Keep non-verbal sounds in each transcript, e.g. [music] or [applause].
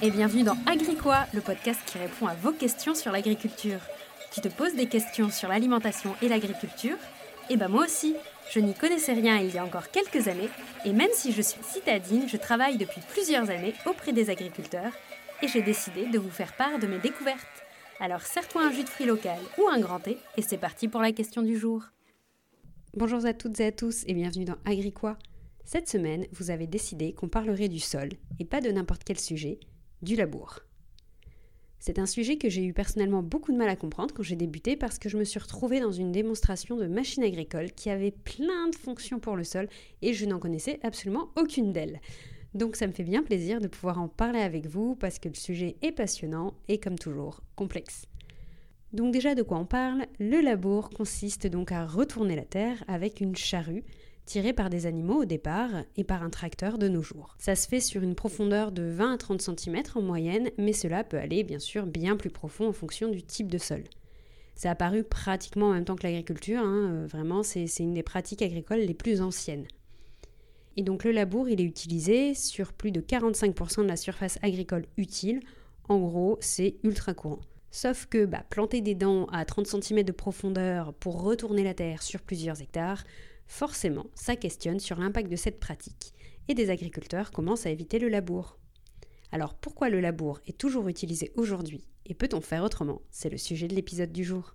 et bienvenue dans Agricois, le podcast qui répond à vos questions sur l'agriculture. Tu te poses des questions sur l'alimentation et l'agriculture Eh ben moi aussi, je n'y connaissais rien il y a encore quelques années, et même si je suis citadine, je travaille depuis plusieurs années auprès des agriculteurs, et j'ai décidé de vous faire part de mes découvertes. Alors serre-toi un jus de fruits local ou un grand thé, et c'est parti pour la question du jour. Bonjour à toutes et à tous, et bienvenue dans Agricois. Cette semaine, vous avez décidé qu'on parlerait du sol, et pas de n'importe quel sujet, du labour. C'est un sujet que j'ai eu personnellement beaucoup de mal à comprendre quand j'ai débuté parce que je me suis retrouvée dans une démonstration de machine agricole qui avait plein de fonctions pour le sol et je n'en connaissais absolument aucune d'elles. Donc ça me fait bien plaisir de pouvoir en parler avec vous parce que le sujet est passionnant et comme toujours complexe. Donc déjà de quoi on parle? Le labour consiste donc à retourner la terre avec une charrue tiré par des animaux au départ et par un tracteur de nos jours. Ça se fait sur une profondeur de 20 à 30 cm en moyenne, mais cela peut aller bien sûr bien plus profond en fonction du type de sol. Ça a apparu pratiquement en même temps que l'agriculture, hein, euh, vraiment c'est une des pratiques agricoles les plus anciennes. Et donc le labour, il est utilisé sur plus de 45% de la surface agricole utile. En gros, c'est ultra courant. Sauf que bah, planter des dents à 30 cm de profondeur pour retourner la terre sur plusieurs hectares, Forcément, ça questionne sur l'impact de cette pratique et des agriculteurs commencent à éviter le labour. Alors pourquoi le labour est toujours utilisé aujourd'hui et peut-on faire autrement? C'est le sujet de l'épisode du jour.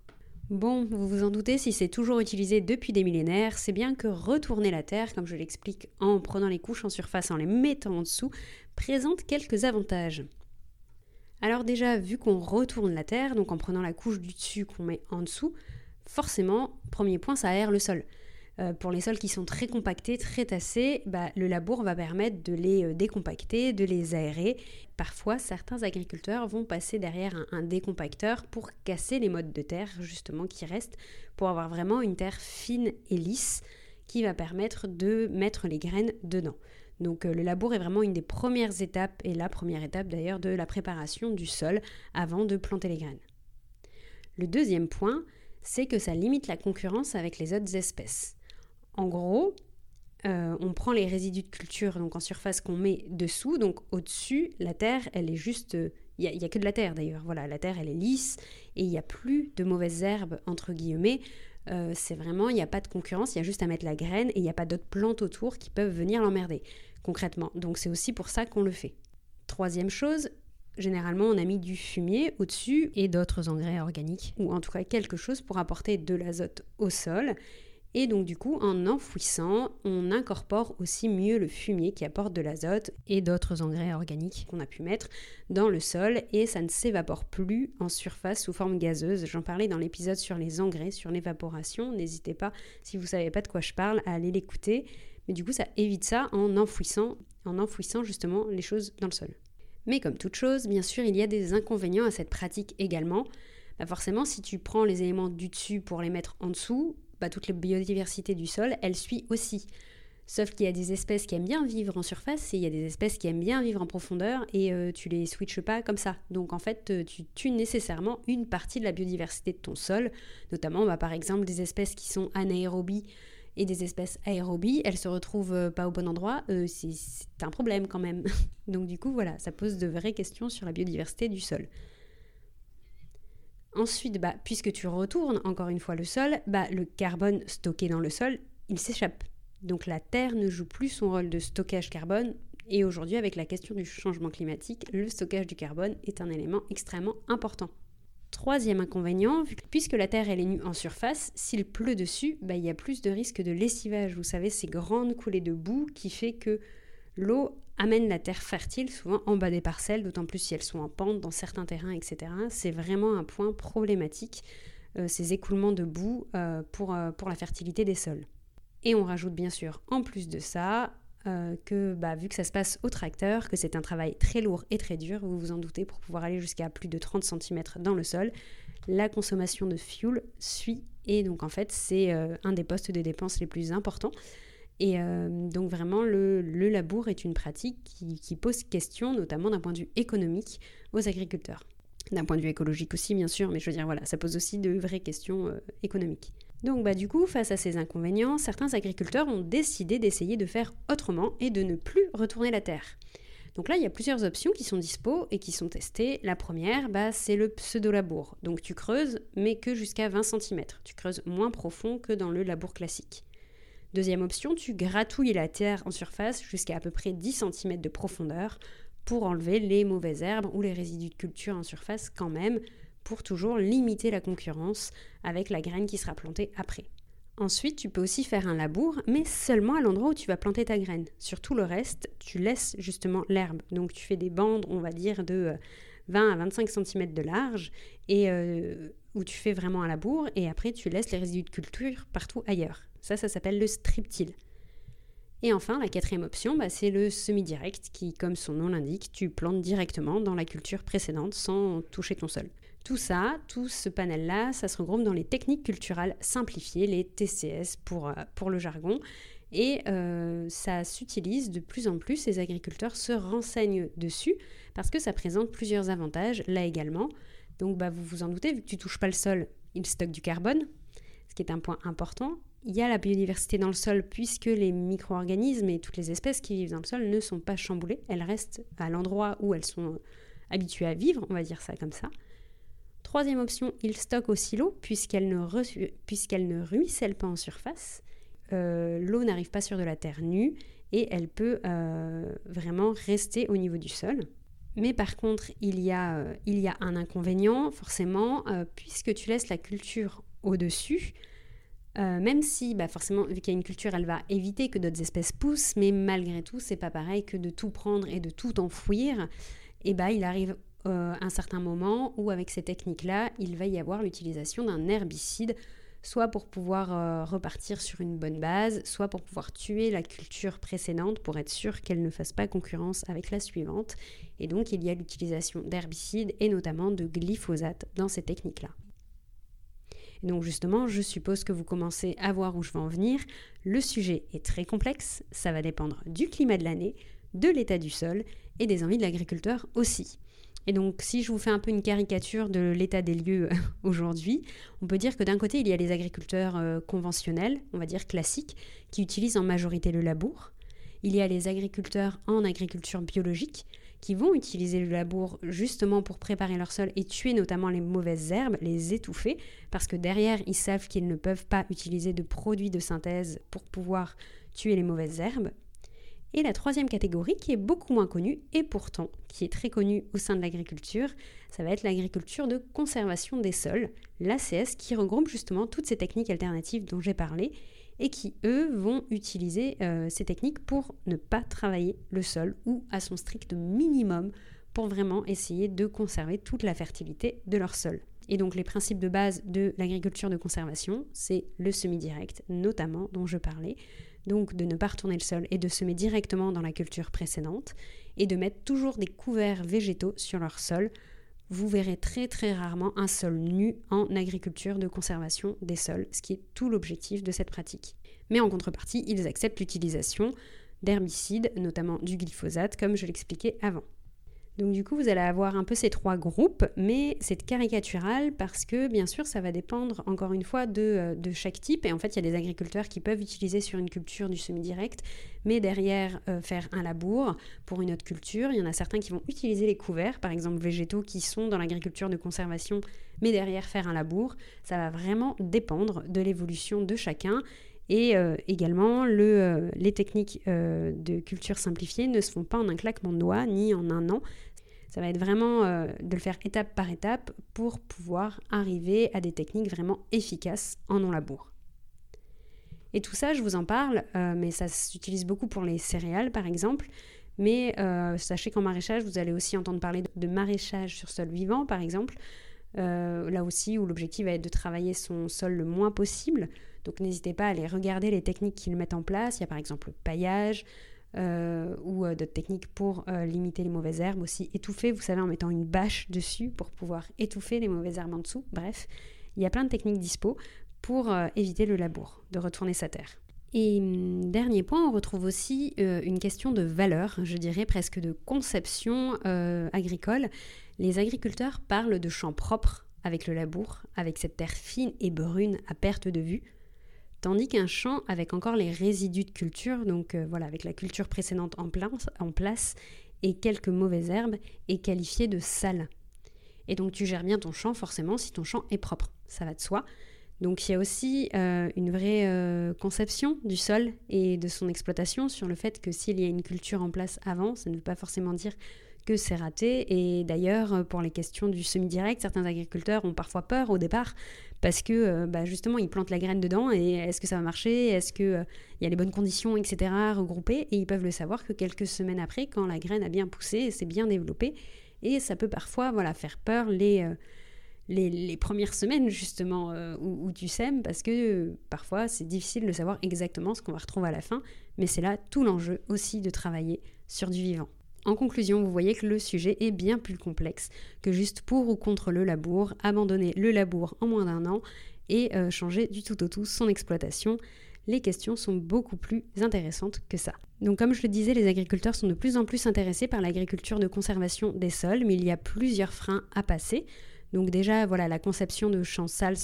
Bon, vous vous en doutez, si c'est toujours utilisé depuis des millénaires, c'est bien que retourner la terre, comme je l'explique en prenant les couches en surface, en les mettant en dessous, présente quelques avantages. Alors déjà, vu qu'on retourne la terre, donc en prenant la couche du dessus qu'on met en dessous, forcément, premier point, ça aère le sol. Euh, pour les sols qui sont très compactés, très tassés, bah, le labour va permettre de les euh, décompacter, de les aérer. Parfois, certains agriculteurs vont passer derrière un, décompacteur pour casser les modes de terre justement qui restent, pour avoir vraiment une terre fine et lisse qui va permettre de mettre les graines dedans. Donc euh, le labour est vraiment une des premières étapes, et la première étape d'ailleurs, de la préparation du sol avant de planter les graines. Le deuxième point, c'est que ça limite la concurrence avec les autres espèces. En gros, euh, on prend les résidus de culture donc en surface qu'on met dessous, donc au-dessus, la terre, elle est juste... Il n'y a, que de la terre d'ailleurs, voilà, la terre, elle est lisse et il n'y a plus de mauvaises herbes, entre guillemets. Euh, c'est vraiment, il n'y a pas de concurrence, il y a juste à mettre la graine et il n'y a pas d'autres plantes autour qui peuvent venir l'emmerder, concrètement. Donc c'est aussi pour ça qu'on le fait. Troisième chose, Généralement, on a mis du fumier au-dessus et d'autres engrais organiques, ou en tout cas quelque chose pour apporter de l'azote au sol. Et donc du coup, en enfouissant, on incorpore aussi mieux le fumier qui apporte de l'azote et d'autres engrais organiques qu'on a pu mettre dans le sol et ça ne s'évapore plus en surface sous forme gazeuse. J'en parlais dans l'épisode sur les engrais, sur l'évaporation. N'hésitez pas, si vous ne savez pas de quoi je parle, à aller l'écouter. Mais du coup, ça évite ça en enfouissant, en enfouissant justement les choses dans le sol. Mais comme toute chose, bien sûr, il y a des inconvénients à cette pratique également. Bah forcément, si tu prends les éléments du dessus pour les mettre en dessous, toute la biodiversité du sol, elle suit aussi. Sauf qu'il y a des espèces qui aiment bien vivre en surface et il y a des espèces qui aiment bien vivre en profondeur et euh, tu les switches pas comme ça. Donc en fait, euh, tu tues nécessairement une partie de la biodiversité de ton sol, notamment bah, par exemple des espèces qui sont anaérobies et des espèces aérobies, elles se retrouvent euh, pas au bon endroit, c'est un problème quand même. [laughs] Donc du coup voilà, ça pose de vraies questions sur la biodiversité du sol. Ensuite, bah, puisque tu retournes encore une fois le sol, bah, le carbone stocké dans le sol, il s'échappe. Donc la Terre ne joue plus son rôle de stockage carbone. Et aujourd'hui, avec la question du changement climatique, le stockage du carbone est un élément extrêmement important. Troisième inconvénient, puisque la Terre est nue en surface, s'il pleut dessus, bah, il y a plus de risque de lessivage. Vous savez, ces grandes coulées de boue qui fait que l'eau amène la terre fertile souvent en bas des parcelles, d'autant plus si elles sont en pente dans certains terrains, etc. C'est vraiment un point problématique, euh, ces écoulements de boue euh, pour, euh, pour la fertilité des sols. Et on rajoute bien sûr en plus de ça que bah, vu que ça se passe au tracteur, que c'est un travail très lourd et très dur, vous vous en doutez, pour pouvoir aller jusqu'à plus de 30 cm dans le sol, la consommation de fuel suit et donc en fait c'est un des postes de dépenses les plus importants. Et euh, donc vraiment, le, labour est une pratique qui, pose question, notamment d'un point de vue économique, aux agriculteurs. D'un point de vue écologique aussi, bien sûr, mais je veux dire, voilà, ça pose aussi de vraies questions euh, économiques. Donc bah, du coup, face à ces inconvénients, certains agriculteurs ont décidé d'essayer de faire autrement et de ne plus retourner la terre. Donc là, il y a plusieurs options qui sont dispo et qui sont testées. La première, bah, c'est le pseudo-labour. Donc tu creuses, mais que jusqu'à 20 cm. Tu creuses moins profond que dans le labour classique. Deuxième option, tu gratouilles la terre en surface jusqu'à à peu près 10 cm de profondeur pour enlever les mauvaises herbes ou les résidus de culture en surface quand même, pour toujours limiter la concurrence avec la graine qui sera plantée après. Ensuite, tu peux aussi faire un labour, mais seulement à l'endroit où tu vas planter ta graine. Sur tout le reste, tu laisses justement l'herbe. Donc tu fais des bandes, on va dire, de 20 euh, à 25 cm de large, et euh, où tu fais vraiment un labour, et après tu laisses les résidus de culture partout ailleurs. Ça, ça s'appelle le strip-till. Et enfin, la quatrième option, bah, c'est le semi-direct, qui, comme son nom l'indique, tu plantes directement dans la culture précédente sans toucher ton sol. Tout ça, tout ce panel-là, ça se regroupe dans les techniques culturelles simplifiées, les TCS pour, euh, pour le jargon. Et euh, ça s'utilise de plus en plus, les agriculteurs se renseignent dessus parce que ça présente plusieurs avantages là également. Donc bah, vous vous en doutez, vu que tu touches pas le sol, il stocke du carbone, ce qui est un point important. Il y a la biodiversité dans le sol puisque les micro-organismes et toutes les espèces qui vivent dans le sol ne sont pas chamboulées, elles restent à l'endroit où elles sont habituées à vivre, on va dire ça comme ça. Troisième option, il stocke au silo puisqu'elle ne, ne, ruisselle pas en surface. Euh, l'eau n'arrive pas sur de la terre nue et elle peut euh, vraiment rester au niveau du sol. Mais par contre, il y a, euh, il y a un inconvénient, forcément, puisque tu laisses la culture au-dessus. même si, bah forcément, vu qu'il y a une culture, elle va éviter que d'autres espèces poussent, mais malgré tout, c'est pas pareil que de tout prendre et de tout enfouir. Et bah, il arrive euh, un certain moment où avec ces techniques-là, il va y avoir l'utilisation d'un herbicide, soit pour pouvoir euh, repartir sur une bonne base, soit pour pouvoir tuer la culture précédente pour être sûr qu'elle ne fasse pas concurrence avec la suivante. Et donc il y a l'utilisation d'herbicides et notamment de glyphosate dans ces techniques-là. Donc justement, je suppose que vous commencez à voir où je veux en venir. Le sujet est très complexe, ça va dépendre du climat de l'année, de l'état du sol et des envies de l'agriculteur aussi. Et donc, si je vous fais un peu une caricature de l'état des lieux [laughs] aujourd'hui, on peut dire que d'un côté, il y a les agriculteurs euh, conventionnels, on va dire classiques, qui utilisent en majorité le labour. Il y a les agriculteurs en agriculture biologique, qui vont utiliser le labour justement pour préparer leur sol et tuer notamment les mauvaises herbes, les étouffer, parce que derrière, ils savent qu'ils ne peuvent pas utiliser de produits de synthèse pour pouvoir tuer les mauvaises herbes. Et la troisième catégorie, qui est beaucoup moins connue et pourtant qui est très connue au sein de l'agriculture, ça va être l'agriculture de conservation des sols, l'ACS, qui regroupe justement toutes ces techniques alternatives dont j'ai parlé et qui, eux, vont utiliser euh, ces techniques pour ne pas travailler le sol ou à son strict minimum pour vraiment essayer de conserver toute la fertilité de leur sol. Et donc les principes de base de l'agriculture de conservation, c'est le semi-direct notamment dont je parlais, donc de ne pas retourner le sol et de semer directement dans la culture précédente, et de mettre toujours des couverts végétaux sur leur sol. Vous verrez très très rarement un sol nu en agriculture de conservation des sols, ce qui est tout l'objectif de cette pratique. Mais en contrepartie, ils acceptent l'utilisation d'herbicides, notamment du glyphosate, comme je l'expliquais avant. Donc du coup, vous allez avoir un peu ces trois groupes, mais c'est caricatural parce que bien sûr, ça va dépendre encore une fois de, euh, chaque type. Et en fait, il y a des agriculteurs qui peuvent utiliser sur une culture du semi-direct, mais derrière euh, faire un labour pour une autre culture. Il y en a certains qui vont utiliser les couverts, par exemple végétaux, qui sont dans l'agriculture de conservation, mais derrière faire un labour. Ça va vraiment dépendre de l'évolution de chacun. Et euh, également, le, les techniques de culture simplifiée ne se font pas en un claquement de doigts ni en un an. Ça va être vraiment euh, de le faire étape par étape pour pouvoir arriver à des techniques vraiment efficaces en non-labour. Et tout ça, je vous en parle, euh, mais ça s'utilise beaucoup pour les céréales par exemple. Mais euh, sachez qu'en maraîchage, vous allez aussi entendre parler de maraîchage sur sol vivant par exemple. là aussi, où l'objectif va être de travailler son sol le moins possible. Donc n'hésitez pas à aller regarder les techniques qu'ils mettent en place. Il y a par exemple le paillage, euh, ou euh, d'autres techniques pour euh, limiter les mauvaises herbes aussi. Étouffer, vous savez, en mettant une bâche dessus pour pouvoir étouffer les mauvaises herbes en dessous. Bref, il y a plein de techniques dispo pour éviter le labour, de retourner sa terre. Et hum, dernier point, on retrouve aussi une question de valeur, je dirais presque de conception agricole. Les agriculteurs parlent de champs propres avec le labour, avec cette terre fine et brune à perte de vue, Tandis qu'un champ avec encore les résidus de culture, donc euh, voilà, avec la culture précédente en place, et quelques mauvaises herbes est qualifié de sale. Et donc tu gères bien ton champ forcément si ton champ est propre, ça va de soi. Donc il y a aussi euh, une vraie euh, conception du sol et de son exploitation sur le fait que s'il y a une culture en place avant, ça ne veut pas forcément dire que c'est raté. Et d'ailleurs, pour les questions du semi-direct, certains agriculteurs ont parfois peur au départ parce que euh, bah, justement, ils plantent la graine dedans et est-ce que ça va marcher? Est-ce qu'il il y a les bonnes conditions, etc. regroupées Et ils peuvent le savoir que quelques semaines après, quand la graine a bien poussé et s'est bien développée, et ça peut parfois voilà, faire peur les les, premières semaines justement euh, où, tu sèmes parce que euh, parfois c'est difficile de savoir exactement ce qu'on va retrouver à la fin, mais c'est là tout l'enjeu aussi de travailler sur du vivant. En conclusion, vous voyez que le sujet est bien plus complexe que juste pour ou contre le labour, abandonner le labour en moins d'un an et euh, changer du tout au tout son exploitation. Les questions sont beaucoup plus intéressantes que ça. Donc comme je le disais, les agriculteurs sont de plus en plus intéressés par l'agriculture de conservation des sols, mais il y a plusieurs freins à passer. Donc déjà, voilà, la conception de champs sales,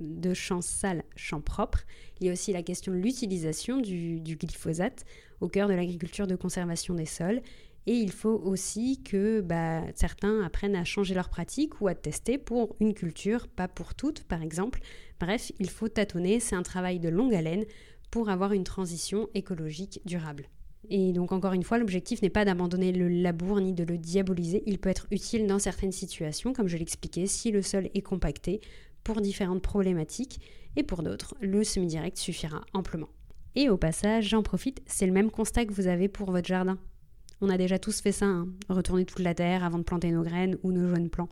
de champs sales, champs propres. Il y a aussi la question de l'utilisation du, glyphosate au cœur de l'agriculture de conservation des sols. Et il faut aussi que bah, certains apprennent à changer leurs pratiques ou à tester pour une culture, pas pour toutes par exemple. Bref, il faut tâtonner, c'est un travail de longue haleine pour avoir une transition écologique durable. Et donc encore une fois, l'objectif n'est pas d'abandonner le labour ni de le diaboliser, il peut être utile dans certaines situations, comme je l'expliquais, si le sol est compacté pour différentes problématiques, et pour d'autres, le semi-direct suffira amplement. Et au passage, j'en profite, c'est le même constat que vous avez pour votre jardin. On a déjà tous fait ça, hein. retourner toute la terre avant de planter nos graines ou nos jeunes plants.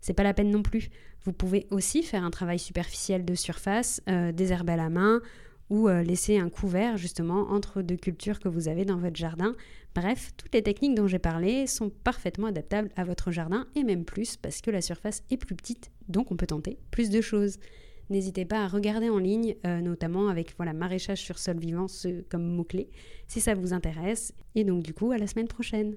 C'est pas la peine non plus. Vous pouvez aussi faire un travail superficiel de surface, euh, désherber à la main, ou euh, laisser un couvert justement entre deux cultures que vous avez dans votre jardin. Bref, toutes les techniques dont j'ai parlé sont parfaitement adaptables à votre jardin et même plus parce que la surface est plus petite, donc on peut tenter plus de choses n'hésitez pas à regarder en ligne, euh, notamment avec voilà, maraîchage sur sol vivant ce, comme mot-clé, si ça vous intéresse. Et donc du coup, à la semaine prochaine.